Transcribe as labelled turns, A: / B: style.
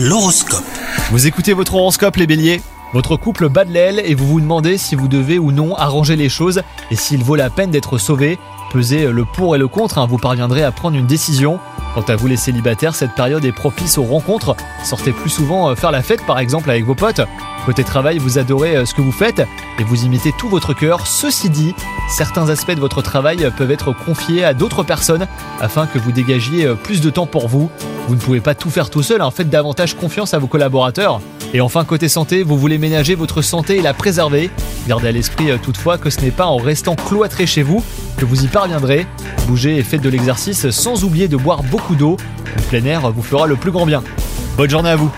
A: L'horoscope.
B: Vous écoutez votre horoscope les béliers? Votre couple bat de l'aile et vous vous demandez si vous devez ou non arranger les choses et s'il vaut la peine d'être sauvé. Pesez le pour et le contre, hein, vous parviendrez à prendre une décision. Quant à vous les célibataires, cette période est propice aux rencontres. Sortez plus souvent euh, faire la fête par exemple avec vos potes. Côté travail, vous adorez euh, ce que vous faites et vous imitez tout votre cœur. Ceci dit, certains aspects de votre travail peuvent être confiés à d'autres personnes afin que vous dégagiez euh, plus de temps pour vous. Vous ne pouvez pas tout faire tout seul, hein. faites davantage confiance à vos collaborateurs. Et enfin, côté santé, vous voulez ménager votre santé et la préserver. Gardez à l'esprit toutefois que ce n'est pas en restant cloîtré chez vous que vous y parviendrez. Bougez et faites de l'exercice sans oublier de boire beaucoup d'eau. Le plein air vous fera le plus grand bien. Bonne journée à vous